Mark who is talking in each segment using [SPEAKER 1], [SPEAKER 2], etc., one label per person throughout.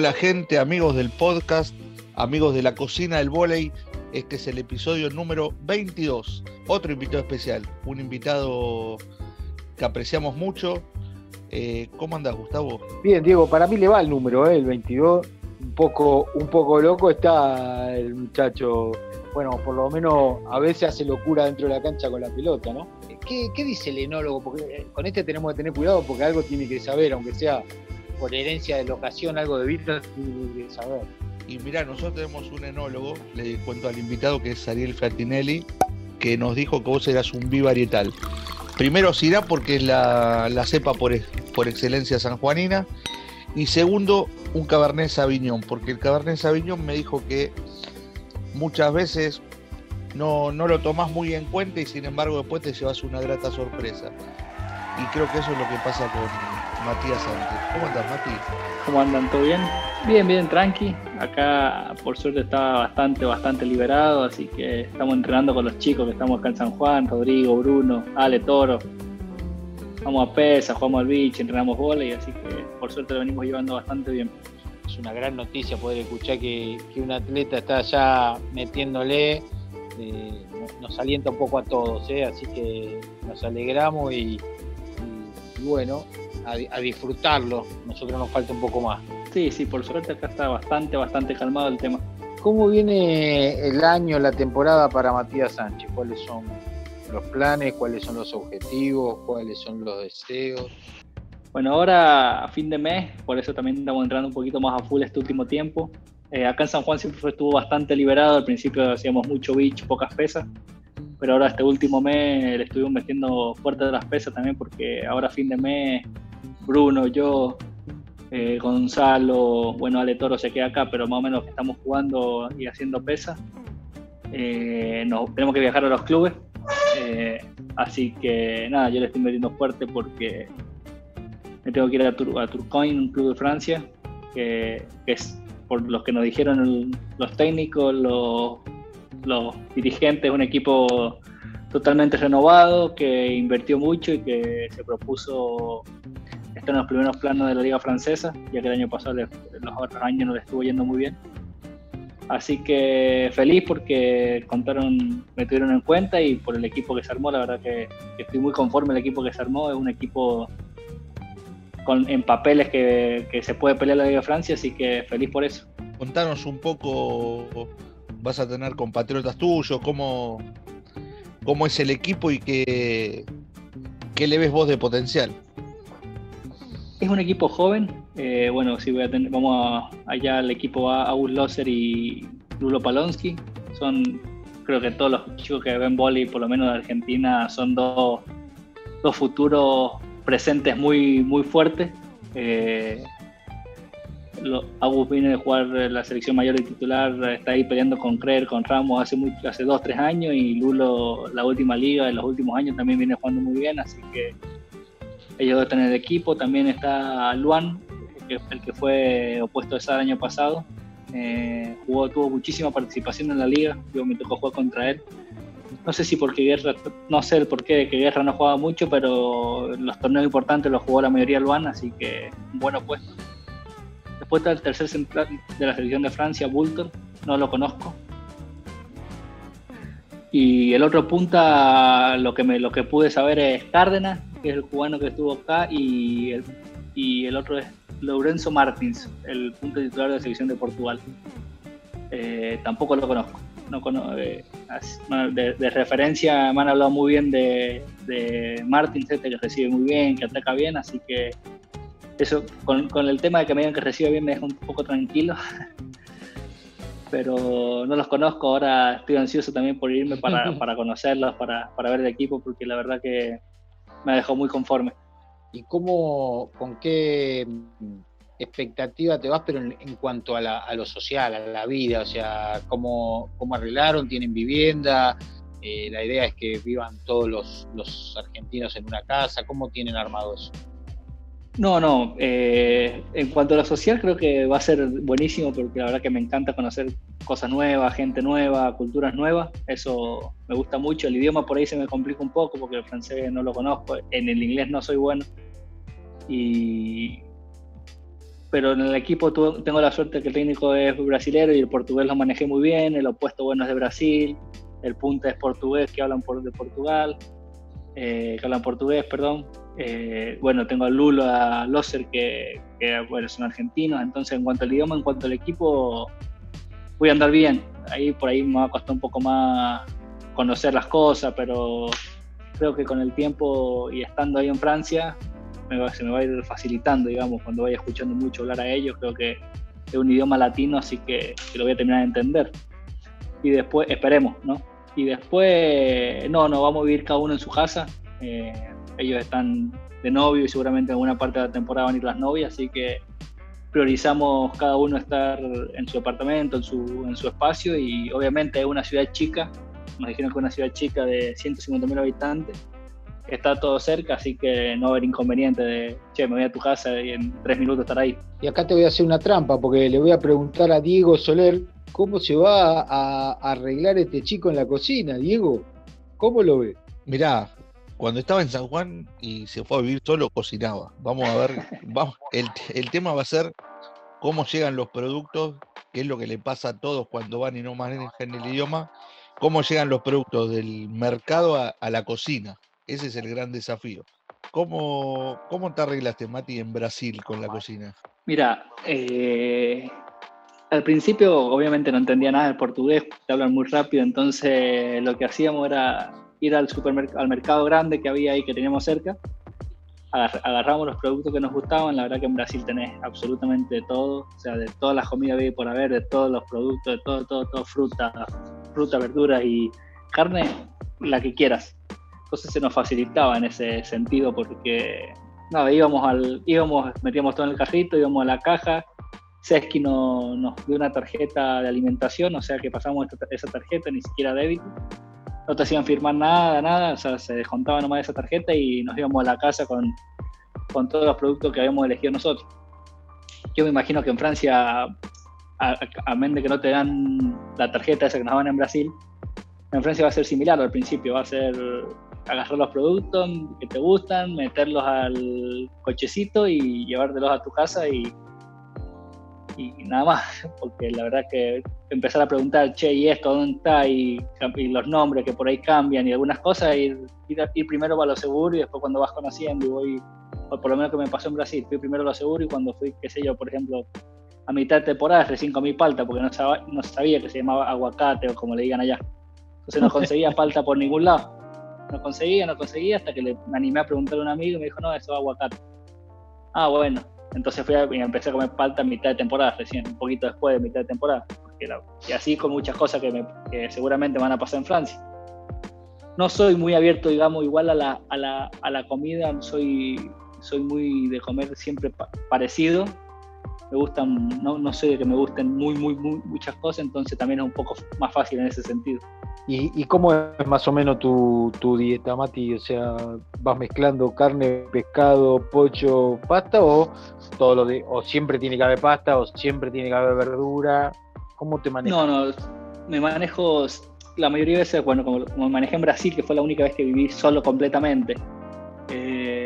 [SPEAKER 1] Hola gente, amigos del podcast, amigos de la cocina del volei. Este es el episodio número 22. Otro invitado especial, un invitado que apreciamos mucho. Eh, ¿Cómo andas, Gustavo?
[SPEAKER 2] Bien, Diego, para mí le va el número, ¿eh? el 22. Un poco, un poco loco está el muchacho. Bueno, por lo menos a veces hace locura dentro de la cancha con la pelota, ¿no? ¿Qué, qué dice el enólogo? Porque eh, con este tenemos que tener cuidado porque algo tiene que saber, aunque sea por herencia de locación, algo de vida, tiene que saber.
[SPEAKER 1] Y mira, nosotros tenemos un enólogo, le cuento al invitado que es Ariel Fratinelli, que nos dijo que vos eras un bivarietal. Primero Sirá porque es la, la cepa por, por excelencia sanjuanina. Y segundo, un Cabernet Sauvignon, porque el Cabernet Sauvignon me dijo que muchas veces no, no lo tomás muy en cuenta y sin embargo después te llevas una grata sorpresa. Y creo que eso es lo que pasa con Matías Sánchez. ¿Cómo andas, Mati?
[SPEAKER 3] ¿Cómo andan? ¿Todo bien? Bien, bien, tranqui. Acá, por suerte, está bastante, bastante liberado, así que estamos entrenando con los chicos que estamos acá en San Juan, Rodrigo, Bruno, Ale Toro. Vamos a pesa, jugamos al beach, entrenamos y así que por suerte lo venimos llevando bastante bien.
[SPEAKER 2] Es una gran noticia poder escuchar que, que un atleta está ya metiéndole, eh, nos alienta un poco a todos, ¿eh? así que nos alegramos y, y bueno, a, disfrutarlo. Nosotros nos falta un poco más.
[SPEAKER 3] Sí, sí, por suerte acá está bastante, bastante calmado el tema.
[SPEAKER 2] ¿Cómo viene el año, la temporada para Matías Sánchez? ¿Cuáles son los planes? ¿Cuáles son los objetivos? ¿Cuáles son los deseos?
[SPEAKER 3] Bueno, ahora a fin de mes, por eso también estamos entrando un poquito más a full este último tiempo. Eh, acá en San Juan siempre estuvo bastante liberado, al principio hacíamos mucho beach, pocas pesas, pero ahora este último mes le estuvimos metiendo fuerte de las pesas también porque ahora a fin de mes Bruno, yo, eh, Gonzalo, bueno, Ale Toro se queda acá, pero más o menos estamos jugando y haciendo pesa. Eh, tenemos que viajar a los clubes. Eh, así que nada, yo le estoy metiendo fuerte porque me tengo que ir a, Turcoin, un club de Francia, que, es por los que nos dijeron los técnicos, los dirigentes, un equipo totalmente renovado, que invirtió mucho y que se propuso está en los primeros planos de la liga francesa, ya que el año pasado, los otros años no le estuvo yendo muy bien. Así que feliz porque contaron, me tuvieron en cuenta y por el equipo que se armó, la verdad que, estoy muy conforme el equipo que se armó, es un equipo con, en papeles que, se puede pelear la Liga Francia, así que feliz por eso.
[SPEAKER 1] Contanos un poco, vas a tener compatriotas tuyos, cómo, cómo es el equipo y qué, qué le ves vos de potencial.
[SPEAKER 3] Es un equipo joven. Eh, bueno, si voy a tener, vamos allá al equipo a August Loser y Lulo Palonsky. Son, creo que todos los chicos que ven boli, por lo menos de Argentina, son dos, dos futuros presentes muy, muy fuertes. Eh, August viene de jugar la selección mayor y titular, está ahí peleando con Creer, con Ramos hace, muy, hace dos, tres años y Lulo la última liga en los últimos años también viene jugando muy bien, así que ellos dos están en el equipo, también está Luan, el que fue opuesto a ese año pasado. Eh, jugó, tuvo muchísima participación en la liga, yo me tocó jugar contra él. No sé si porque Guerra, no sé el porqué de que Guerra no jugaba mucho, pero los torneos importantes los jugó la mayoría Luan, así que un buen opuesto. Después está el tercer central de la selección de Francia, Bulter, no lo conozco. Y el otro punta, lo que, me, lo que pude saber es Cárdenas, que es el cubano que estuvo acá, y el, y el otro es Lourenço Martins, el punto titular de la selección de Portugal. Eh, tampoco lo conozco. No eh, de, referencia me han hablado muy bien de, de Martins, este que recibe muy bien, que ataca bien, así que eso con, con el tema de que me digan que recibe bien me deja un poco tranquilo. Pero no los conozco, ahora estoy ansioso también por irme para, para conocerlos, para, para ver el equipo, porque la verdad que me dejó muy conforme.
[SPEAKER 2] ¿Y cómo, con qué expectativa te vas, pero en, cuanto a, lo social, a la vida? O sea, ¿cómo, cómo arreglaron? ¿Tienen vivienda? Eh, la idea es que vivan todos los, los, argentinos en una casa. ¿Cómo tienen armado eso?
[SPEAKER 3] No, no. Eh, en cuanto a lo social, creo que va a ser buenísimo porque la verdad que me encanta conocer cosas nuevas, gente nueva, culturas nuevas. Eso me gusta mucho. El idioma por ahí se me complica un poco porque el francés no lo conozco. En el inglés no soy bueno. Y, pero en el equipo tengo la suerte que el técnico es brasilero y el portugués lo manejé muy bien, el opuesto bueno es de Brasil, el punta es portugués que hablan por, de Portugal, eh, que hablan portugués, perdón. Eh, bueno, tengo a Lulo, a Loser, que, bueno, son argentinos, entonces en cuanto al idioma, en cuanto al equipo, voy a andar bien. Ahí por ahí me va a costar un poco más conocer las cosas, pero creo que con el tiempo y estando ahí en Francia, se me va a ir facilitando, digamos, cuando vaya escuchando mucho hablar a ellos, creo que es un idioma latino, así que, lo voy a terminar de entender. Y después, esperemos, ¿no? Y después, no, no, vamos a vivir cada uno en su casa. Eh, ellos están de novio y seguramente en alguna parte de la temporada van a ir las novias, así que priorizamos cada uno estar en su apartamento, en su, en su espacio y obviamente es una ciudad chica, nos dijeron que es una ciudad chica de 150.000 habitantes, está todo cerca, así que no va a haber inconveniente de, che, me voy a tu casa y en tres minutos estar ahí.
[SPEAKER 2] Y acá te voy a hacer una trampa, porque le voy a preguntar a Diego Soler cómo se va a, arreglar este chico en la cocina. Diego, ¿cómo lo ve?
[SPEAKER 1] Mirá, cuando estaba en San Juan y se fue a vivir solo, cocinaba. Vamos a ver, vamos, el, el tema va a ser cómo llegan los productos, qué es lo que le pasa a todos cuando van y no manejan el idioma, cómo llegan los productos del mercado a la cocina. Ese es el gran desafío. ¿Cómo, cómo te arreglaste, Mati, en Brasil con la cocina?
[SPEAKER 3] Mira, eh, al principio obviamente no entendía nada del portugués, te hablan muy rápido, entonces lo que hacíamos era ir al supermercado, al mercado grande que había ahí que teníamos cerca, agarramos los productos que nos gustaban, la verdad que en Brasil tenés absolutamente todo, o sea, de todas las comidas que hay por haber, de todos los productos, de todo, todo, todo, fruta, fruta, verduras y carne, la que quieras. Entonces se nos facilitaba en ese sentido porque nada, íbamos al, íbamos, metíamos todo en el carrito, íbamos a la caja, Sesky no, nos dio una tarjeta de alimentación, o sea que pasamos esa tarjeta, ni siquiera débito. No te hacían firmar nada, nada, o sea, se descontaba nomás esa tarjeta y nos íbamos a la casa con, con todos los productos que habíamos elegido nosotros. Yo me imagino que en Francia, a, menos de que no te dan la tarjeta esa que nos daban en Brasil, en Francia va a ser similar al principio, va a ser agarrar los productos que te gustan, meterlos al cochecito y llevártelos a tu casa y, y nada más, porque la verdad que empezar a preguntar, che, ¿y esto dónde está? Y, los nombres que por ahí cambian y algunas cosas, ir, ir, primero a lo seguro y después cuando vas conociendo y voy, por lo menos que me pasó en Brasil, fui primero a lo seguro y cuando fui, qué sé yo, por ejemplo, a mitad de temporada recién comí palta porque no sabía, no sabía que se llamaba aguacate o como le digan allá. Entonces no conseguía palta por ningún lado no conseguía, no conseguía, hasta que le, me animé a preguntarle a un amigo y me dijo, no, eso es aguacate. Ah, bueno. Entonces fui a, y empecé a comer palta en mitad de temporada, recién, un poquito después de mitad de temporada. y así con muchas cosas que, me, seguramente van a pasar en Francia. No soy muy abierto, digamos, igual a la, a la, a la comida, soy, soy muy de comer siempre parecido. Me gustan, no, no soy de que me gusten muy, muy, muy, muchas cosas, entonces también es un poco más fácil en ese sentido.
[SPEAKER 2] ¿Y, cómo es más o menos tu, dieta, Mati? O sea, ¿vas mezclando carne, pescado, pollo, pasta o todo lo de, o siempre tiene que haber pasta o siempre tiene que haber verdura? ¿Cómo te manejas?
[SPEAKER 3] No, no, me manejo la mayoría de veces, bueno, como, me manejé en Brasil, que fue la única vez que viví solo completamente. Eh,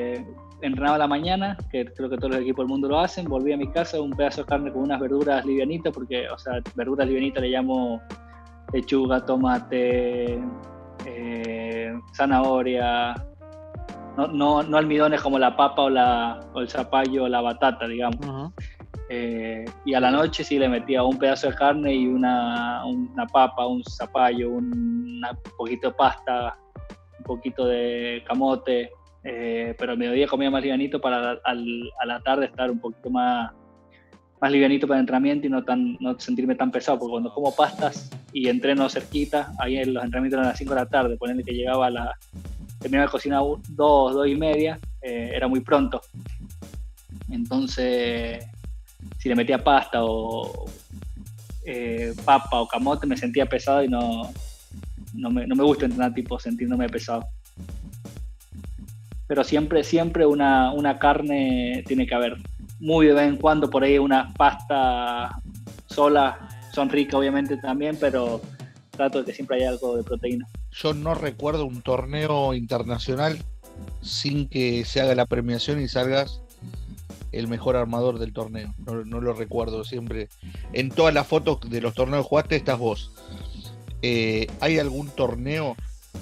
[SPEAKER 3] entrenaba a la mañana, que creo que todos los equipos del mundo lo hacen, volví a mi casa, un pedazo de carne con unas verduras livianitas, porque, o sea, verduras livianitas le llamo lechuga, tomate, eh, zanahoria, no, no, no, almidones como la papa o, la, o el zapallo o la batata, digamos. Eh, y a la noche sí le metía un pedazo de carne y una, una papa, un zapallo, un poquito de pasta, un poquito de camote. Eh, pero al mediodía comía más livianito para a la tarde estar un poquito más, más livianito para el entrenamiento y no, tan, no sentirme tan pesado, porque cuando como pastas y entreno cerquita, ahí en los entrenamientos eran a las 5 de la tarde, ponerle que llegaba a la, terminaba de cocinar 2, 2 y media, eh, era muy pronto. Entonces, si le metía pasta o eh, papa o camote, me sentía pesado y no, no, me, no me gusta entrenar tipo sintiéndome pesado. Pero siempre, siempre una, una carne tiene que haber muy de vez en cuando por ahí una pasta sola son ricas obviamente también, pero trato de que siempre haya algo de proteína.
[SPEAKER 1] Yo no recuerdo un torneo internacional sin que se haga la premiación y salgas el mejor armador del torneo. No, lo recuerdo siempre. En todas las fotos de los torneos que jugaste estás vos. Eh, ¿Hay algún torneo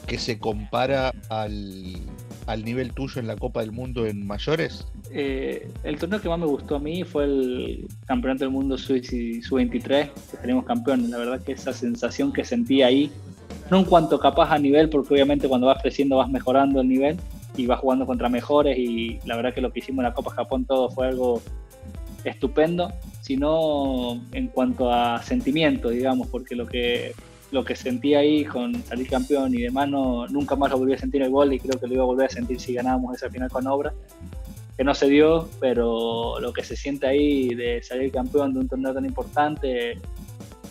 [SPEAKER 1] que se compara al, nivel tuyo en la Copa del Mundo en mayores?
[SPEAKER 3] Eh, el torneo que más me gustó a mí fue el Campeonato del Mundo Sub-23, que tenemos campeón. La verdad que esa sensación que sentí ahí, no en cuanto capaz a nivel, porque obviamente cuando vas creciendo vas mejorando el nivel y vas jugando contra mejores y la verdad que lo que hicimos en la Copa Japón todo fue algo estupendo, sino en cuanto a sentimiento, digamos, porque lo que lo que sentí ahí con salir campeón y demás, no, nunca más lo volví a sentir el gol y creo que lo iba a volver a sentir si ganábamos esa final con obra, que no se dio, pero lo que se siente ahí de salir campeón de un torneo tan importante,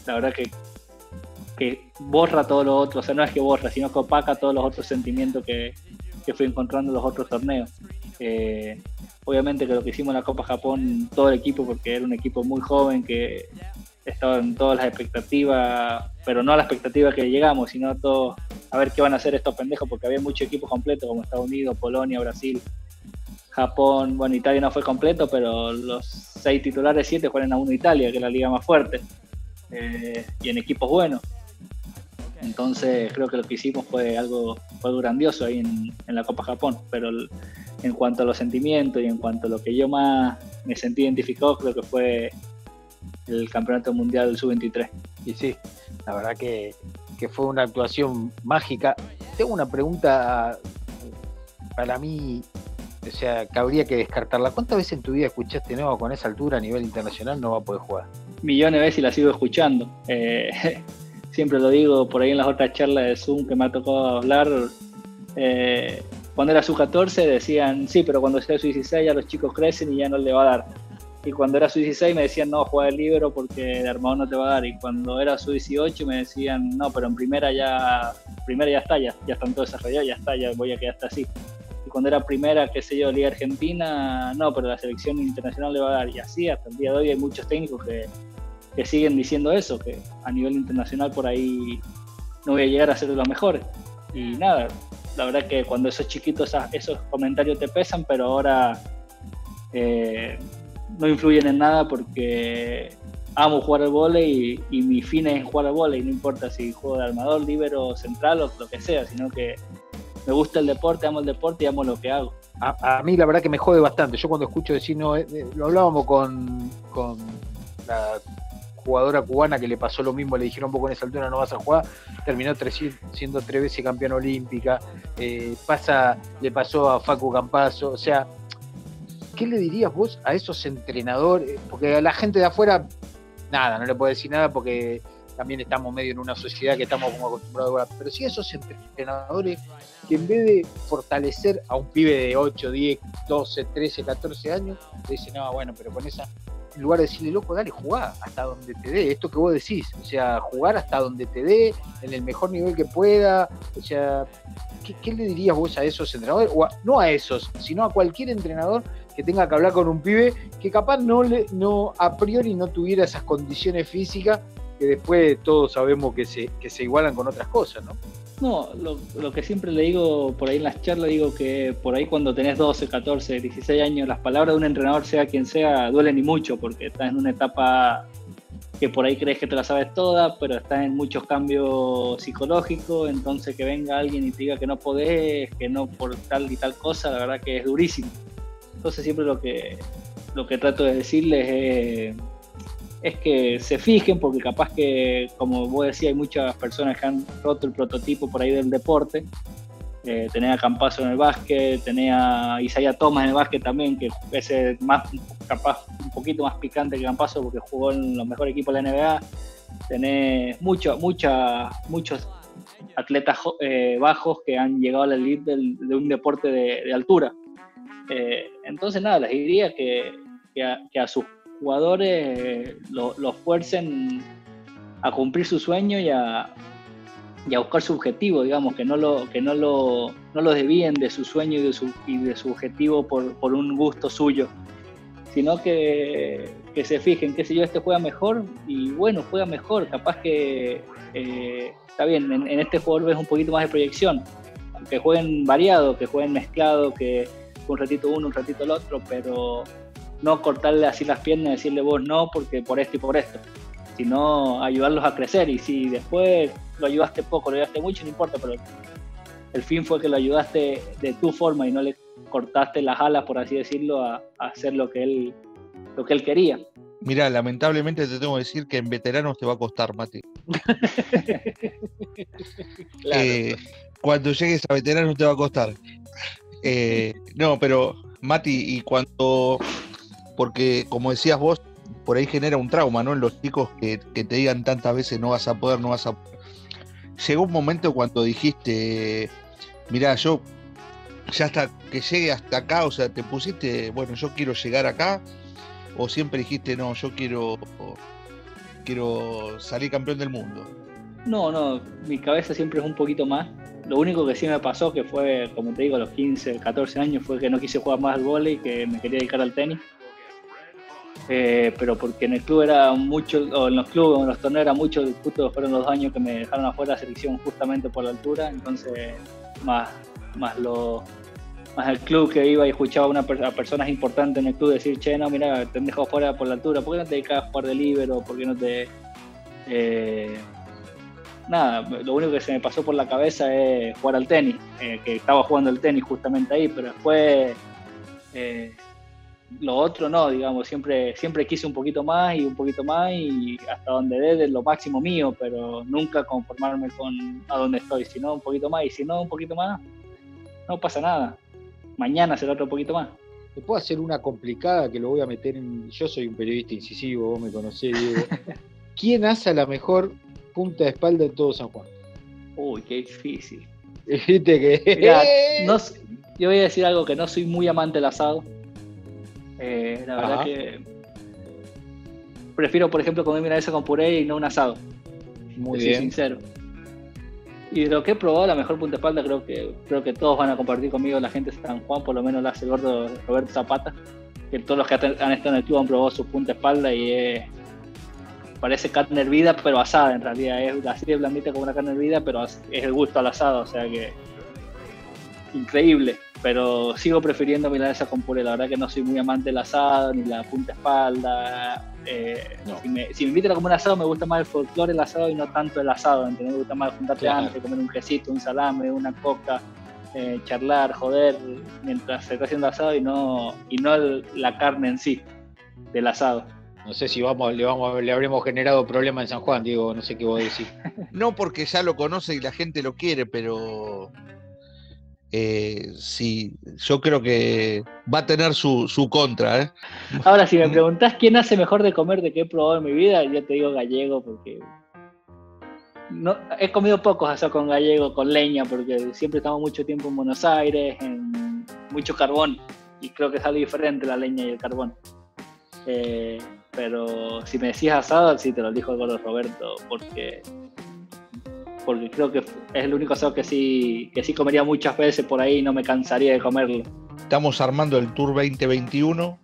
[SPEAKER 3] la verdad que, que borra todo lo otro, o sea, no es que borra, sino que opaca todos los otros sentimientos que, que fui encontrando en los otros torneos. Eh, obviamente que lo que hicimos en la Copa Japón, todo el equipo, porque era un equipo muy joven que estaba en todas las expectativas, pero no a la expectativa que llegamos, sino a todo, a ver qué van a hacer estos pendejos, porque había mucho equipo completo, como Estados Unidos, Polonia, Brasil, Japón, bueno, Italia no fue completo, pero los seis titulares, siete juegan a uno Italia, que es la liga más fuerte, eh, y en equipos buenos. Entonces creo que lo que hicimos fue algo, fue grandioso ahí en la Copa Japón, pero en cuanto a los sentimientos y en cuanto a lo que yo más me sentí identificado, creo que fue el Campeonato Mundial del Sub-23.
[SPEAKER 2] Y sí, la verdad que, fue una actuación mágica. Tengo una pregunta para mí, o sea, que habría que descartarla. ¿Cuántas veces en tu vida escuchaste, no, con esa altura a nivel internacional no va a poder jugar?
[SPEAKER 3] Millones de veces y la sigo escuchando. Eh, siempre lo digo por ahí en las otras charlas de Zoom que me ha tocado hablar. Eh, cuando era sub-14 decían, sí, pero cuando sea sub-16 ya los chicos crecen y ya no le va a dar y cuando era sub-16 me decían no, juega el libro porque de armado no te va a dar. Y cuando era sub-18 me decían no, pero en primera ya, primera ya está, ya, ya están todos desarrollados, ya está, ya voy a quedar hasta así. Y cuando era primera, qué sé yo, Liga Argentina, no, pero la selección internacional le va a dar. Y así, hasta el día de hoy hay muchos técnicos que, que siguen diciendo eso, que a nivel internacional por ahí no voy a llegar a ser de los mejores. Y nada, la verdad que cuando esos chiquitos, esos comentarios te pesan, pero ahora... Eh, no influyen en nada porque amo jugar al volei y, mi fin es jugar al volei, no importa si juego de armador, libero, central o lo que sea, sino que me gusta el deporte, amo el deporte y amo lo que hago.
[SPEAKER 2] A, mí la verdad que me jode bastante. Yo cuando escucho decir, no, eh, eh, lo hablábamos con, con la jugadora cubana que le pasó lo mismo, le dijeron un poco en esa altura no vas a jugar, terminó siendo tres veces campeón olímpica, eh, pasa, le pasó a Facu Campazo, o sea, ¿qué le dirías vos a esos entrenadores? Porque a la gente de afuera, nada, no le puedo decir nada porque también estamos medio en una sociedad que estamos como acostumbrados a pero sí esos entrenadores que en vez de fortalecer a un pibe de 8, 10, 12, 13, 14 años, le dicen, no, bueno, pero con esa, en lugar de decirle, loco, dale, jugá hasta donde te dé, esto que vos decís, o sea, jugar hasta donde te dé, en el mejor nivel que pueda, o sea, ¿qué, le dirías vos a esos entrenadores? No a esos, sino a cualquier entrenador que tenga que hablar con un pibe que capaz no, le, no a priori no tuviera esas condiciones físicas que después todos sabemos que se, que se igualan con otras cosas, ¿no?
[SPEAKER 3] No, lo, que siempre le digo por ahí en las charlas, digo que por ahí cuando tenés 12, 14, 16 años, las palabras de un entrenador, sea quien sea, duelen y mucho, porque estás en una etapa que por ahí crees que te la sabes toda, pero estás en muchos cambios psicológicos, entonces que venga alguien y te diga que no podés, que no por tal y tal cosa, la verdad que es durísimo. Entonces siempre lo que, lo que trato de decirles es, que se fijen, porque capaz que, como vos decías, hay muchas personas que han roto el prototipo por ahí del deporte. Eh, tenés a Campazo en el básquet, tenés a Isaiah Thomas en el básquet también, que es más, capaz un poquito más picante que Campazo porque jugó en los mejores equipos de la NBA. Tenés mucho, mucha, muchos atletas eh, bajos que han llegado a la elite de un deporte de altura. Entonces, nada, les diría que, a, sus jugadores los lo fuercen a cumplir su sueño y a, buscar su objetivo, digamos, que no lo, que no lo, no desvíen de su sueño y de su, y de su objetivo por, un gusto suyo, sino que, se fijen, que si yo, este juega mejor y bueno, juega mejor, capaz que eh, está bien, en, en, este jugador ves un poquito más de proyección, que jueguen variado, que jueguen mezclado, que un ratito uno, un ratito el otro, pero no cortarle así las piernas y decirle vos no porque por esto y por esto, sino ayudarlos a crecer. Y si después lo ayudaste poco, lo ayudaste mucho, no importa, pero el fin fue que lo ayudaste de tu forma y no le cortaste las alas, por así decirlo, a, hacer lo que él lo que él quería.
[SPEAKER 1] Mira, lamentablemente te tengo que decir que en veteranos te va a costar, Mati. Eh, cuando llegues a veteranos te va a costar. Eh, no, pero Mati, y cuando, porque como decías vos, por ahí genera un trauma, ¿no? En los chicos que, te digan tantas veces no vas a poder, no vas a poder. Llegó un momento cuando dijiste, mira, yo ya hasta que llegue hasta acá, o sea, te pusiste, bueno, yo quiero llegar acá, o siempre dijiste, no, yo quiero, quiero salir campeón del mundo.
[SPEAKER 3] No, no, mi cabeza siempre es un poquito más. Lo único que sí me pasó, que fue, como te digo, a los 15, 14 años, fue que no quise jugar más al vóley, que me quería dedicar al tenis. Eh, pero porque en el club era mucho, o en los clubes, o en los torneos era mucho, justo fueron los años que me dejaron afuera la selección justamente por la altura, entonces más, más lo, más el club que iba y escuchaba a, una, a personas importantes en el club decir, che, no, mira, te han dejado fuera por la altura, ¿por qué no te dedicas a jugar de libero? ¿Por qué no te...? Eh, nada, lo único que se me pasó por la cabeza es jugar al tenis, eh, que estaba jugando el tenis justamente ahí, pero después eh, lo otro no, digamos, siempre, siempre quise un poquito más y un poquito más y hasta donde dé lo máximo mío, pero nunca conformarme con a donde estoy, sino un poquito más y si no un poquito más, no pasa nada. Mañana será otro poquito más.
[SPEAKER 2] Te puedo hacer una complicada que lo voy a meter en. Yo soy un periodista incisivo, vos me conocés, Diego. ¿Quién hace la mejor punta de espalda en todo San Juan?
[SPEAKER 3] Uy, qué difícil.
[SPEAKER 2] Viste que.
[SPEAKER 3] no, yo voy a decir algo que no soy muy amante del asado eh, la verdad que prefiero, por ejemplo, comer milanesa con puré y no un asado. Muy bien. sincero. Y de lo que he probado, la mejor punta de espalda, creo que creo que todos van a compartir conmigo, la gente de San Juan, por lo menos la hace el gordo Roberto Zapata, que todos los que han estado en el club han probado su punta de espalda y parece carne hervida, pero asada en realidad, es así de blandita como una carne hervida, pero es el gusto al asado, o sea que increíble pero sigo prefiriendo milanesa con puré. La verdad que no soy muy amante del asado, ni la punta espalda. Eh, si, me, si, me, invitan a comer asado, me gusta más el folclore el asado y no tanto el asado. Me gusta más juntarte antes, comer un quesito, un salame, una coca, eh, charlar, joder, mientras se está haciendo asado y no, y no la carne en sí del asado.
[SPEAKER 2] No sé si vamos, le, vamos, le habremos generado problema en San Juan, Diego, no sé qué vos decís.
[SPEAKER 1] no porque ya lo conoce y la gente lo quiere, pero eh, sí, yo creo que va a tener su, contra. ¿eh?
[SPEAKER 3] Ahora, si me preguntás quién hace mejor de comer de qué he probado en mi vida, yo te digo gallego, porque no, he comido pocos asado con gallego, con leña, porque siempre estamos mucho tiempo en Buenos Aires, en mucho carbón, y creo que es algo diferente la leña y el carbón. Eh, pero si me decías asado, sí te lo dijo el Roberto, porque porque creo que es el único asado que sí, que sí comería muchas veces por ahí y no me cansaría de comerlo.
[SPEAKER 1] Estamos armando el Tour 2021.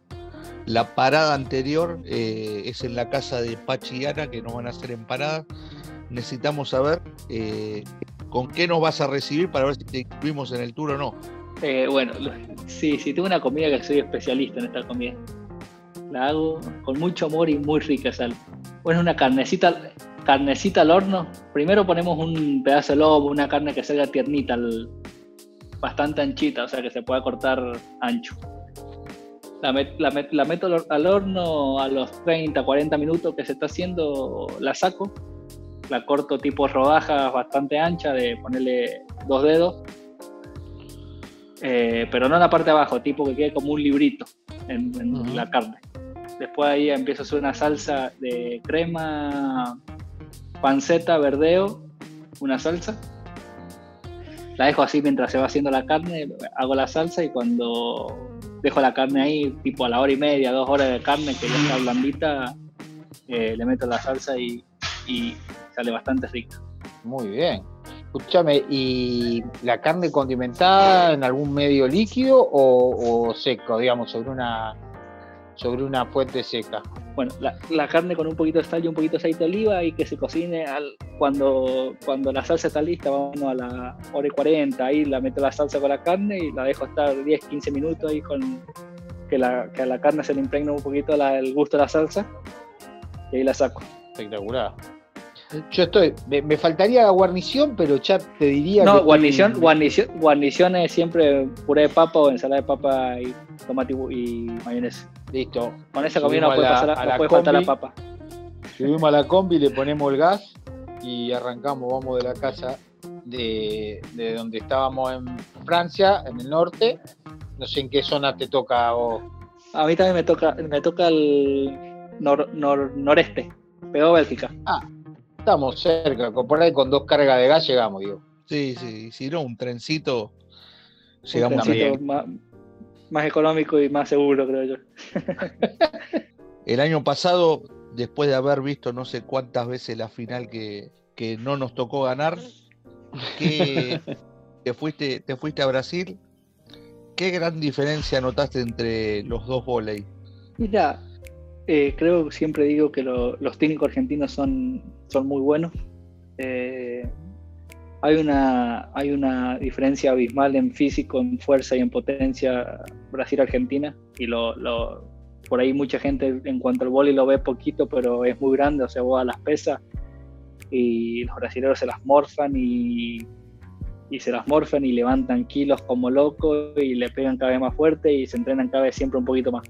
[SPEAKER 1] La parada anterior eh, es en la casa de Pachi y Ana, que nos van a hacer empanadas. Necesitamos saber eh, con qué nos vas a recibir para ver si te incluimos en el tour o no.
[SPEAKER 3] Eh, bueno, sí, sí, tengo una comida que soy especialista en esta comida. La hago con mucho amor y muy rica sal. Bueno, una carnecita, carnecita al horno. Primero ponemos un pedazo de lobo, una carne que salga tiernita, bastante anchita, o sea que se pueda cortar ancho. La, meto al horno a los 30, 40 minutos que se está haciendo, la saco, la corto tipo rodajas bastante ancha, de ponerle dos dedos, eh, pero no en la parte de abajo, tipo que quede como un librito en, la carne. Después ahí empiezo a hacer una salsa de crema, panceta, verdeo, una salsa. La dejo así mientras se va haciendo la carne, hago la salsa y cuando dejo la carne ahí, tipo a la hora y media, dos horas de carne que ya está blandita, eh, le meto la salsa y, sale bastante rica.
[SPEAKER 2] Muy bien. Escúchame, ¿y la carne condimentada en algún medio líquido o seco, digamos, sobre una, sobre una fuente seca?
[SPEAKER 3] bueno, la, carne con un poquito de sal y un poquito de aceite de oliva y que se cocine al, cuando, cuando la salsa está lista, vamos a la hora y 40, ahí la meto la salsa con la carne y la dejo estar 10, 15 minutos ahí con, que, la, que a la carne se le impregna un poquito el gusto de la salsa y ahí la saco.
[SPEAKER 2] Espectacular. Yo estoy, me, faltaría la guarnición, pero ya te diría
[SPEAKER 3] no, guarnición, guarnición, guarnición es siempre puré de papa o ensalada de papa y tomate y mayonesa.
[SPEAKER 2] Listo.
[SPEAKER 3] Con esa comida no puede, pasar, no puede faltar la papa.
[SPEAKER 2] Subimos a la combi, le ponemos el gas y arrancamos, vamos de la casa de, donde estábamos en Francia, en el norte. No sé en qué zona te toca vos.
[SPEAKER 3] A mí también me toca, me toca el nor, noreste, pero Bélgica.
[SPEAKER 2] Ah, estamos cerca, por ahí con dos cargas de gas llegamos, digo.
[SPEAKER 1] Sí, sí, si no, un trencito,
[SPEAKER 3] llegamos un más, más económico y más seguro, creo yo.
[SPEAKER 1] el año pasado, después de haber visto no sé cuántas veces la final que, que no nos tocó ganar, que te fuiste, te fuiste a Brasil. ¿Qué gran diferencia notaste entre los dos volei?
[SPEAKER 3] Mira, eh, creo que siempre digo que los técnicos argentinos son, son muy buenos. Eh, hay, una, hay una diferencia abismal en físico, en fuerza y en potencia Brasil-Argentina. Y lo, por ahí mucha gente en cuanto al vóley lo ve poquito, pero es muy grande, o sea, vos a las pesas y los brasileños se las morfan y, y, se las morfan y levantan kilos como locos y le pegan cada vez más fuerte y se entrenan cada vez siempre un poquito más.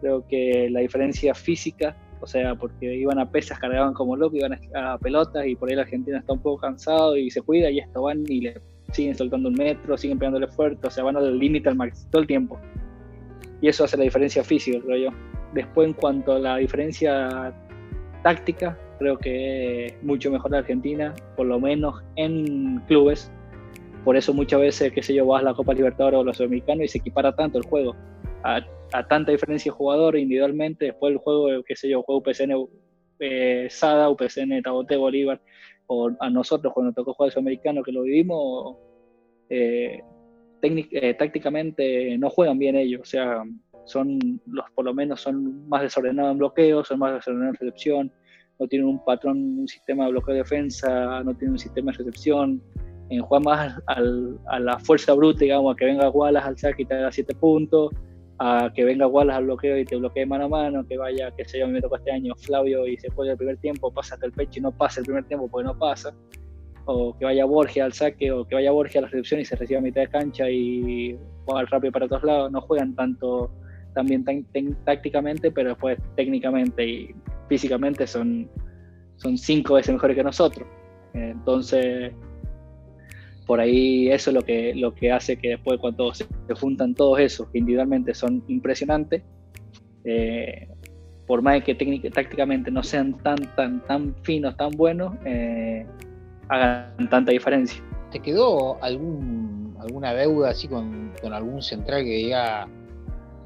[SPEAKER 3] Creo que la diferencia física, o sea, porque iban a pesas, cargaban como locos, iban a, pelotas y por ahí la Argentina está un poco cansado y se cuida y esto van y le siguen soltando un metro, siguen pegándole fuerte, o sea, van al límite al máximo todo el tiempo. Y eso hace la diferencia física, creo yo. Después, en cuanto a la diferencia táctica, creo que es mucho mejor la Argentina, por lo menos en clubes. Por eso muchas veces, qué sé yo, vas a la Copa Libertadores o los Americanos y se equipara tanto el juego. A, tanta diferencia de jugador individualmente, después el juego, qué sé yo, juego UPCN eh, Sada, UPCN Tabote Bolívar, o a nosotros cuando tocó jugar el americano que lo vivimos, eh, eh, tácticamente no juegan bien ellos, o sea, son los por lo menos son más desordenados en bloqueo, son más desordenados en recepción, no tienen un patrón, un sistema de bloqueo de defensa, no tienen un sistema de recepción, en juegan más a la fuerza bruta, digamos, a que venga Wallace al saque y te haga 7 puntos, a que venga Wallace al bloqueo y te bloquee mano a mano, que vaya, que se yo, me tocó este año Flavio y se puede el primer tiempo, pasa hasta el pecho y no pasa el primer tiempo porque no pasa, o que vaya Borges al saque, o que vaya Borges a la recepción y se reciba a mitad de cancha y juega rápido para todos lados, no juegan tanto también tácticamente, pero después técnicamente y físicamente son, son cinco veces mejores que nosotros. Entonces, por ahí eso es lo que, lo que hace que después cuando se, juntan todos esos, que individualmente son impresionantes, eh, por más que tácticamente no sean tan, tan, tan finos, tan buenos, eh, hagan tanta diferencia.
[SPEAKER 2] ¿Te quedó algún, alguna deuda así con, con algún central que diga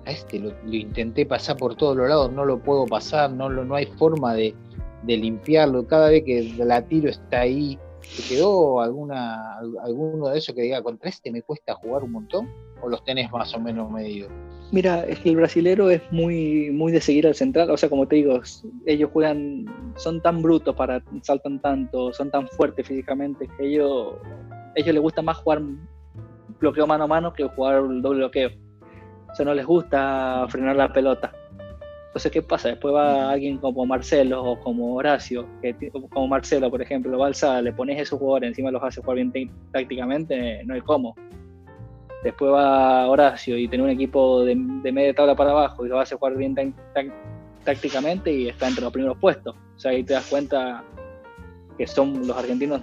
[SPEAKER 2] a este lo, intenté pasar por todos los lados, no lo puedo pasar, no, no hay forma de, limpiarlo, cada vez que la tiro está ahí. ¿Te quedó alguna, alguno de esos que diga, contra este me cuesta jugar un montón? ¿O los tenés más o menos medidos?
[SPEAKER 3] Mira, es que el brasilero es muy, muy de seguir al central, o sea, como te digo, ellos juegan, son tan brutos para, saltan tanto, son tan fuertes físicamente que ellos, ellos les gusta más jugar bloqueo mano a mano que jugar doble bloqueo o sea, no les gusta frenar la pelota. Entonces, ¿qué pasa? Después va alguien como Marcelo o como Horacio, que, como Marcelo, por ejemplo, va alzada, le pones esos jugadores, encima los hace jugar bien tácticamente, no hay cómo. Después va Horacio y tiene un equipo de, media tabla para abajo y lo hace jugar bien tácticamente y está entre los primeros puestos. O sea, ahí te das cuenta que son los argentinos,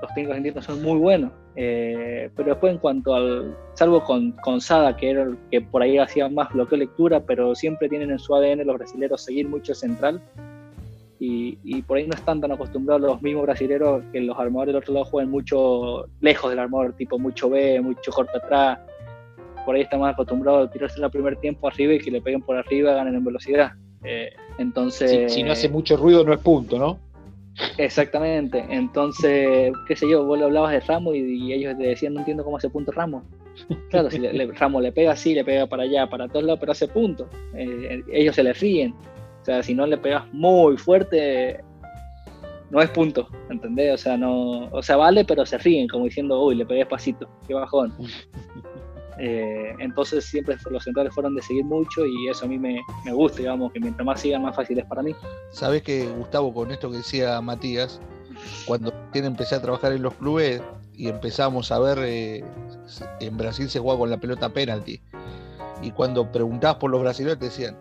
[SPEAKER 3] los técnicos argentinos son muy buenos. Eh, pero después en cuanto al, salvo con, con Sada, que era que por ahí hacía más bloqueo lectura, pero siempre tienen en su ADN los brasileños seguir mucho central. Y, y, por ahí no están tan acostumbrados los mismos brasileños que los armadores del otro lado jueguen mucho lejos del armador, tipo mucho B, mucho corto atrás. Por ahí están más acostumbrados a tirarse el primer tiempo arriba y que le peguen por arriba, ganen en velocidad. Eh, entonces.
[SPEAKER 2] si no hace mucho ruido, no es punto, ¿no?
[SPEAKER 3] Exactamente. Entonces, qué sé yo, vos le hablabas de Ramos y, ellos te decían, no entiendo cómo hace punto Ramos. Claro, si le, Ramos le pega así, le pega para allá, para todos lados, pero hace punto. Eh, ellos se le ríen. O sea, si no le pegas muy fuerte, no es punto, ¿entendés? O sea, no, o sea, vale, pero se ríen, como diciendo, uy, le pegué despacito, qué bajón. Eh, entonces siempre los centrales fueron de seguir mucho y eso a mí me, gusta, digamos, que mientras más sigan, más fácil es para mí.
[SPEAKER 1] Sabes que, Gustavo, con esto que decía Matías, cuando empecé a trabajar en los clubes y empezamos a ver, eh, en Brasil se juega con la pelota penalti. Y cuando preguntabas por los brasileños te decían,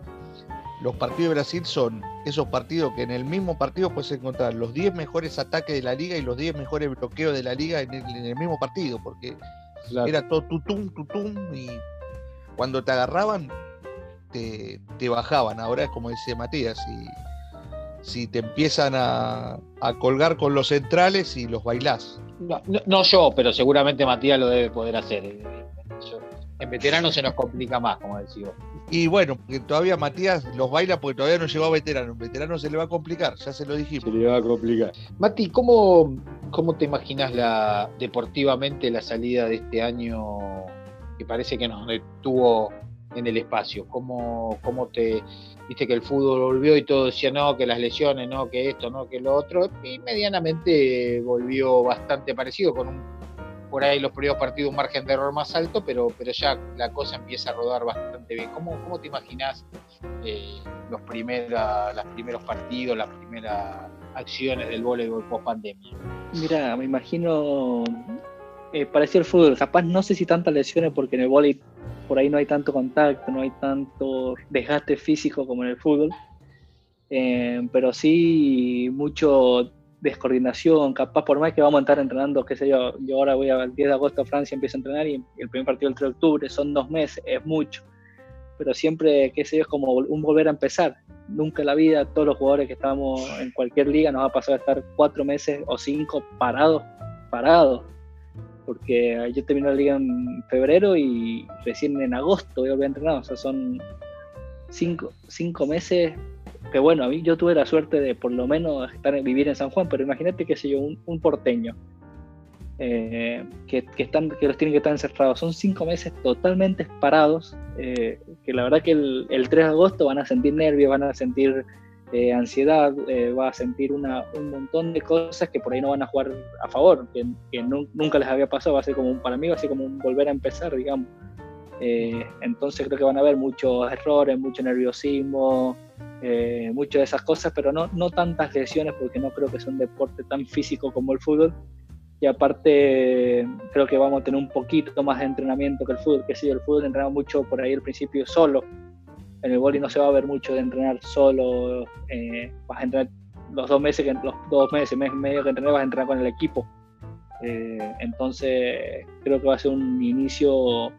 [SPEAKER 1] los partidos de Brasil son esos partidos que en el mismo partido puedes encontrar los 10 mejores ataques de la liga y los 10 mejores bloqueos de la liga en el, mismo partido, porque era todo tutum, tutum, y cuando te agarraban, te, bajaban. Ahora es como decía Matías, si, si te empiezan a, colgar con los centrales y los bailás.
[SPEAKER 2] No, yo, pero seguramente Matías lo debe poder hacer. En veterano se nos complica más, como decía.
[SPEAKER 1] Y bueno, porque todavía Matías los baila porque todavía no llegó a veterano. En veterano se le va a complicar, ya se lo dijimos.
[SPEAKER 2] Se le va a complicar. Mati, ¿cómo, cómo te imaginas la, deportivamente la salida de este año que parece que nos detuvo en el espacio? ¿Cómo, cómo te viste que el fútbol volvió y todo decía no, que las lesiones, no, que esto, no, que lo otro? Y medianamente volvió bastante parecido con un por ahí los primeros partidos un margen de error más alto, pero, pero ya la cosa empieza a rodar bastante bien. ¿Cómo, cómo te imaginas eh, los, primera, los primeros partidos, las primeras acciones del voleibol post pandemia?
[SPEAKER 3] Mira, me imagino eh, parecido al fútbol, capaz no sé si tantas lesiones porque en el voleibol por ahí no hay tanto contacto, no hay tanto desgaste físico como en el fútbol, eh, pero sí mucho descoordinación, capaz por más que vamos a estar entrenando, qué sé yo, yo ahora voy al 10 de agosto a Francia, empiezo a entrenar y el primer partido el 3 de octubre, son dos meses, es mucho, pero siempre, qué sé yo, es como un volver a empezar, nunca en la vida todos los jugadores que estamos en cualquier liga nos va a pasar a estar cuatro meses o cinco parados, parados, porque yo terminé la liga en febrero y recién en agosto voy a volver a entrenar, o sea, son cinco, cinco meses que bueno, a mí yo tuve la suerte de por lo menos estar vivir en San Juan, pero imagínate que sé yo, un, porteño eh, que, están, que los tienen que estar encerrados. Son cinco meses totalmente parados, eh, que la verdad que el, 3 de agosto van a sentir nervios, van a sentir eh, ansiedad, va a sentir una, un montón de cosas que por ahí no van a jugar a favor, que, nunca les había pasado, va a ser como un, para mí va a ser como un volver a empezar, digamos. Entonces creo que van a haber muchos errores, mucho nerviosismo, eh, muchas de esas cosas, pero no, no tantas lesiones porque no creo que sea un deporte tan físico como el fútbol. Y aparte creo que vamos a tener un poquito más de entrenamiento que el fútbol, que sí, el fútbol entrenaba mucho por ahí al principio solo. En el boli no se va a ver mucho de entrenar solo, eh, vas a entrenar los dos meses, los dos meses, mes y medio que entrené vas a entrenar con el equipo. Eh, entonces creo que va a ser un inicio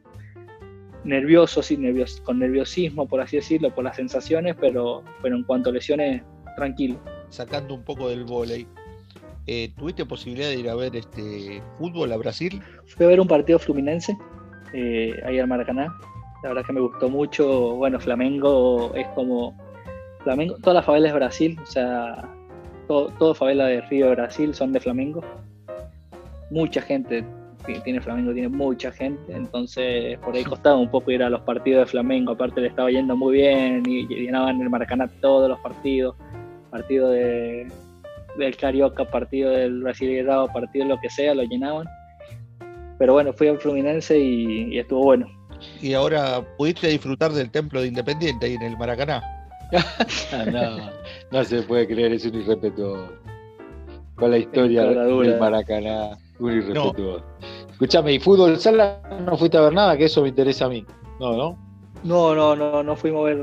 [SPEAKER 3] nervioso, sí, nervios, con nerviosismo, por así decirlo, por las sensaciones, pero, pero en cuanto a lesiones, tranquilo.
[SPEAKER 1] Sacando un poco del volei, eh, ¿tuviste posibilidad de ir a ver este fútbol a Brasil?
[SPEAKER 3] Fui a ver un partido fluminense eh, ahí al Maracaná. La verdad que me gustó mucho. Bueno, Flamengo es como. Flamengo, todas las favelas de Brasil, o sea, todo, todo favela de Río de Brasil son de Flamengo. Mucha gente, tiene Flamengo, tiene mucha gente, entonces por ahí costaba un poco ir a los partidos de Flamengo, aparte le estaba yendo muy bien y llenaban el Maracaná todos los partidos, partido de, del Carioca, partido del Brasileirao, partido de lo que sea, lo llenaban. Pero bueno, fui al Fluminense y, estuvo bueno.
[SPEAKER 1] Y ahora pudiste disfrutar del templo de Independiente ahí en el Maracaná.
[SPEAKER 2] no, no se puede creer, es un irrespetuoso. Con la historia del Maracaná, un irrespetuoso. Escúchame, ¿y fútbol sala no fuiste a ver nada? Que eso me interesa a mí. No, ¿no?
[SPEAKER 3] No, no, no, no fuimos a ver.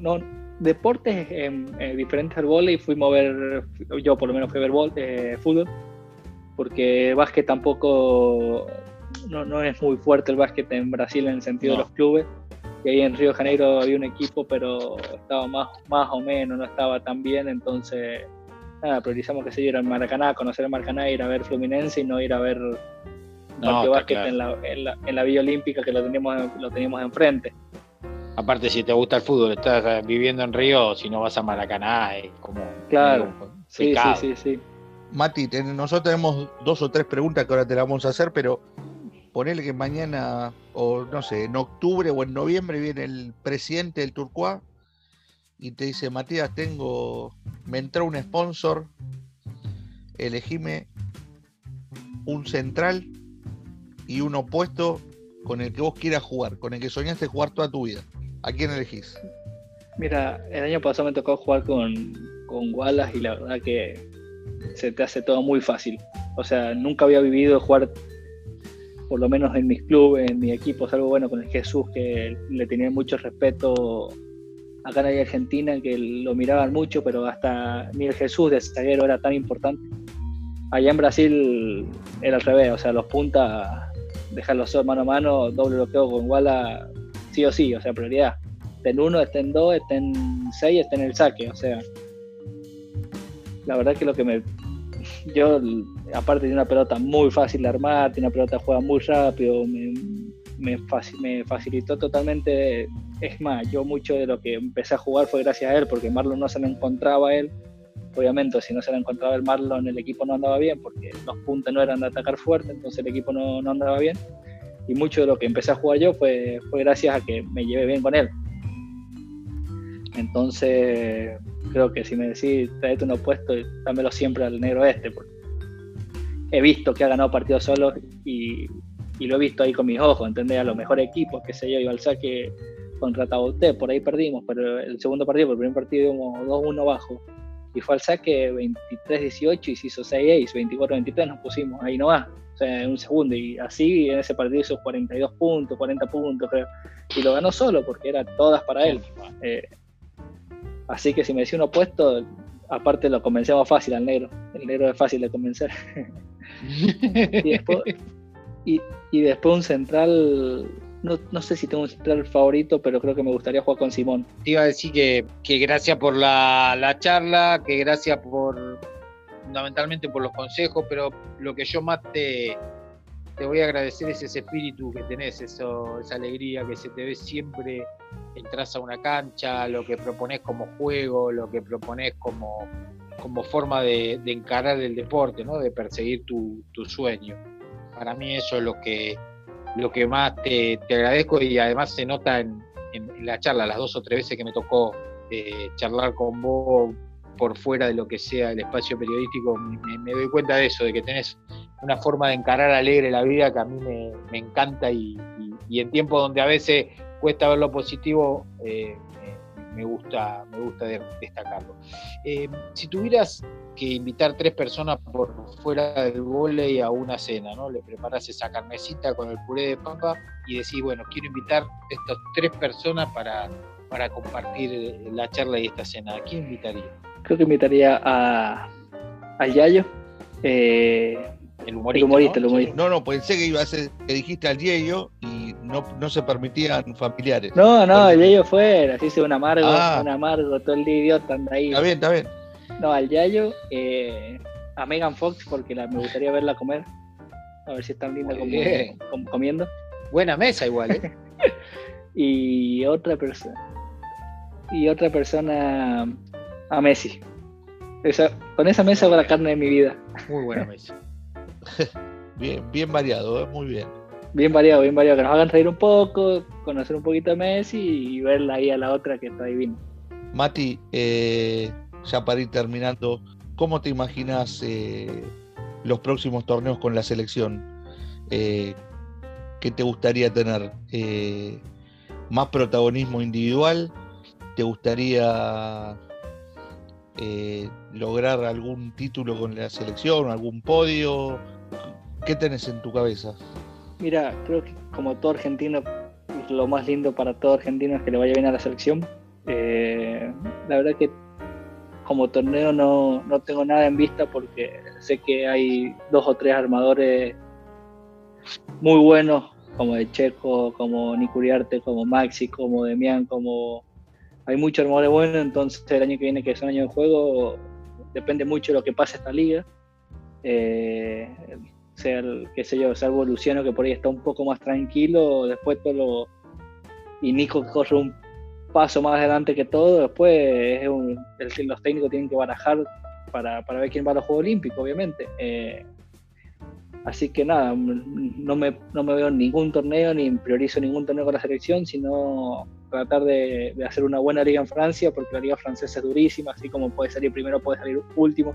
[SPEAKER 3] no, deportes eh, diferentes al vóley fuimos a ver. Yo por lo menos fui a ver eh, fútbol. Porque básquet tampoco. No, es muy fuerte el básquet en Brasil en el sentido de los clubes. Y ahí en Río de Janeiro había un equipo, pero estaba más, más o menos, no estaba tan bien. Entonces, nada, priorizamos que se ir al Maracaná, conocer el Maracaná, ir a ver Fluminense y no ir a ver no, básquet en, la, en, la, Villa Olímpica que lo teníamos, lo teníamos enfrente.
[SPEAKER 2] Aparte, si te gusta el fútbol, estás eh, viviendo en Río, si no vas a Maracaná, es como.
[SPEAKER 3] Claro, sí, sí, sí, sí.
[SPEAKER 1] Mati, nosotros tenemos dos o tres preguntas que ahora te las vamos a hacer, pero ponele que mañana, o no sé, en octubre o en noviembre viene el presidente del Turcuá y te dice, Matías, tengo, me entró un sponsor, elegime un central y un opuesto con el que vos quieras jugar, con el que soñaste jugar toda tu vida, ¿a quién elegís?
[SPEAKER 3] Mira, el año pasado me tocó jugar con, con Wallace y la verdad que se te hace todo muy fácil. O sea, nunca había vivido jugar, por lo menos en mis clubes, en mi equipo, algo bueno con el Jesús, que le tenía mucho respeto acá en Argentina, que lo miraban mucho, pero hasta ni el Jesús de zaguero era tan importante. Allá en Brasil era al revés, o sea, los puntas, dejarlos mano a mano, doble bloqueo con Walla, sí o sí, o sea, prioridad. Estén uno, estén dos, estén seis, estén el saque, o sea. La verdad que lo que me. Yo, aparte de una pelota muy fácil de armar, tiene una pelota que juega muy rápido, me, me, me facilitó totalmente. Es más, yo mucho de lo que empecé a jugar fue gracias a él, porque Marlon no se me encontraba a él obviamente si no se le encontraba el Marlon el equipo no andaba bien porque los puntos no eran de atacar fuerte, entonces el equipo no, no, andaba bien. Y mucho de lo que empecé a jugar yo fue, fue gracias a que me llevé bien con él. Entonces creo que si me decís traete un opuesto, dámelo siempre al negro este. Porque he visto que ha ganado partidos solos y, y, lo he visto ahí con mis ojos, ¿entendés? A los mejores equipos, que sé yo, iba al saque contra Tabauté, por ahí perdimos, pero el segundo partido, por el primer partido íbamos 2-1 bajo y fue al saque 23-18 y se hizo 6-6, 24-23 nos pusimos, ahí no va, o sea, en un segundo, y así en ese partido hizo 42 puntos, 40 puntos, creo, y lo ganó solo porque eran todas para él. Eh, así que si me decía un opuesto, aparte lo convencemos fácil al negro, el negro es fácil de convencer. y, después, y, y después un central no, sé si tengo un central favorito, pero creo que me gustaría jugar con Simón.
[SPEAKER 2] Te iba a decir que, que gracias por la, charla, que gracias por fundamentalmente por los consejos, pero lo que yo más te, te voy a agradecer es ese espíritu que tenés, eso, esa alegría que se te ve siempre, entras a una cancha, lo que propones como juego, lo que propones como, como forma de, encarar el deporte, ¿no? de perseguir tu sueño. Para mí eso es lo que, lo que más te, agradezco y además se nota en, la charla, las dos o tres veces que me tocó eh, charlar con vos por fuera de lo que sea el espacio periodístico, me, doy cuenta de eso, de que tenés una forma de encarar alegre la vida que a mí me, encanta y, en tiempos donde a veces cuesta ver lo positivo, eh, me gusta, me gusta destacarlo. Eh, si tuvieras que invitar tres personas por fuera del volei a una cena, ¿no? Le preparas esa carnecita con el puré de papa y decís, bueno, quiero invitar estas tres personas para, para compartir la charla y esta cena. ¿A quién invitaría?
[SPEAKER 3] Creo que invitaría a, a Yayo. Eh,
[SPEAKER 1] el humorista, el humorista, ¿no? ¿no? pensé que iba a ser, que dijiste al Yayo y no, no se permitían familiares.
[SPEAKER 3] No, no, el Yayo fuera, así se un amargo, ah. un amargo, todo el día idiota anda ahí.
[SPEAKER 1] Está bien, está bien.
[SPEAKER 3] No, al Yayo, eh, a Megan Fox, porque la, me gustaría verla comer. A ver si es tan linda como, comiendo.
[SPEAKER 2] Buena mesa igual, ¿eh?
[SPEAKER 3] y otra persona. Y otra persona a Messi. con esa mesa va la carne de mi vida.
[SPEAKER 2] Muy buena mesa.
[SPEAKER 1] bien, bien variado, ¿eh? muy bien.
[SPEAKER 3] Bien variado, bien variado. Que nos hagan reír un poco, conocer un poquito a Messi y verla ahí a la otra que está divina.
[SPEAKER 1] Mati, eh, ya para ir terminando, ¿cómo te imaginas eh, los próximos torneos con la selección? Eh, ¿Qué te gustaría tener? ¿Más protagonismo individual? ¿Te gustaría lograr algún título con la selección, algún podio? ¿Qué tenés en tu cabeza?
[SPEAKER 3] Mira, creo que como todo argentino, lo más lindo para todo argentino es que le vaya bien a la selección. la verdad que como torneo no, no, tengo nada en vista porque sé que hay dos o tres armadores muy buenos, como de Checo, como Nicuriarte, como Maxi, como Demian, como hay muchos armadores buenos, entonces el año que viene, que es un año de juego, depende mucho de lo que pase esta liga. Eh, el, qué sé yo, salvo Luciano que por ahí está un poco más tranquilo, después todo lo... Y Nico corre un paso más adelante que todo, después es un, el, los técnicos tienen que barajar para, para, ver quién va a los Juegos Olímpicos, obviamente. Eh, así que nada, no me, no me veo en ningún torneo ni priorizo ningún torneo con la selección, sino tratar de, de, hacer una buena liga en Francia, porque la liga francesa es durísima, así como puede salir primero, puede salir último,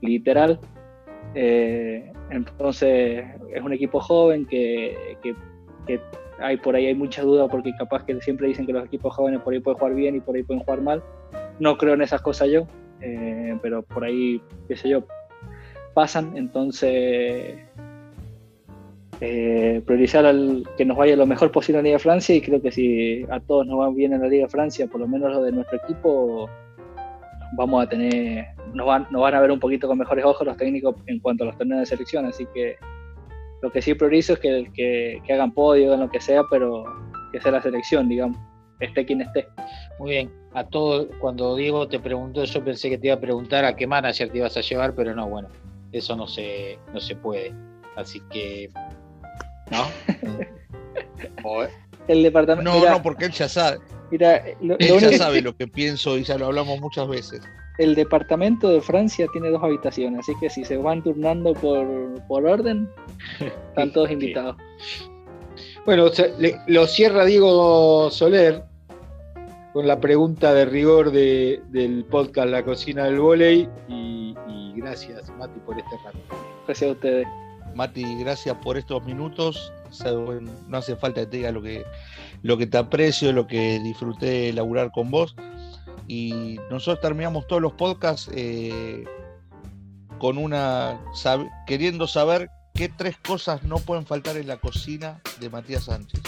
[SPEAKER 3] literal. Eh, entonces es un equipo joven que, que que hay por ahí hay mucha duda porque capaz que siempre dicen que los equipos jóvenes por ahí pueden jugar bien y por ahí pueden jugar mal. No creo en esas cosas yo, eh, pero por ahí, qué sé yo, pasan. Entonces, eh, priorizar al, que nos vaya lo mejor posible en la Liga de Francia y creo que si a todos nos va bien en la Liga de Francia, por lo menos lo de nuestro equipo, vamos a tener, nos van, nos van a ver un poquito con mejores ojos los técnicos en cuanto a los torneos de selección, así que lo que sí priorizo es que, que, que hagan podio, hagan lo que sea, pero que sea la selección, digamos, esté quien esté.
[SPEAKER 2] Muy bien, a todo, cuando Diego te preguntó, yo pensé que te iba a preguntar a qué manager te ibas a llevar, pero no, bueno, eso no se, no se puede. Así que, ¿no?
[SPEAKER 3] el departamento.
[SPEAKER 1] No, no, porque él ya sabe.
[SPEAKER 3] Mira,
[SPEAKER 1] lo, él ya sabe lo que pienso y ya lo hablamos muchas veces.
[SPEAKER 3] El departamento de Francia tiene dos habitaciones, así que si se van turnando por, por orden, están todos invitados.
[SPEAKER 2] Bueno, le, lo cierra Diego Soler con la pregunta de rigor de, del podcast La Cocina del Voley y, y gracias Mati por este rato.
[SPEAKER 3] Gracias a ustedes.
[SPEAKER 1] Mati, gracias por estos minutos. No hace falta que te diga lo que, lo que te aprecio, lo que disfruté de laburar con vos. Y nosotros terminamos todos los podcasts eh, con una queriendo saber qué tres cosas no pueden faltar en la cocina de Matías Sánchez.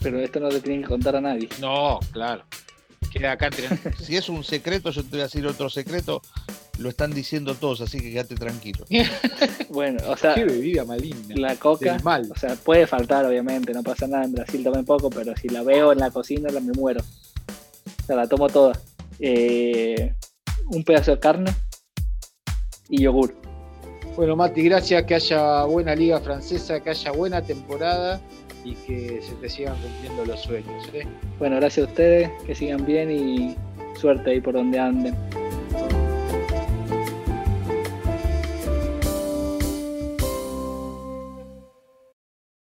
[SPEAKER 3] Pero esto no le tienen que contar a nadie.
[SPEAKER 2] No, claro. Queda acá
[SPEAKER 1] Si es un secreto, yo te voy a decir otro secreto. Lo están diciendo todos, así que quédate tranquilo.
[SPEAKER 3] bueno, o sea,
[SPEAKER 2] Qué bebida maligna.
[SPEAKER 3] La coca,
[SPEAKER 2] mal.
[SPEAKER 3] o sea, puede faltar, obviamente, no pasa nada. En Brasil tomé poco, pero si la veo en la cocina, la me muero. O sea, la tomo toda. Eh, un pedazo de carne y yogur.
[SPEAKER 2] Bueno, Mati, gracias, que haya buena liga francesa, que haya buena temporada y que se te sigan cumpliendo los sueños. ¿eh?
[SPEAKER 3] Bueno, gracias a ustedes, que sigan bien y suerte ahí por donde anden.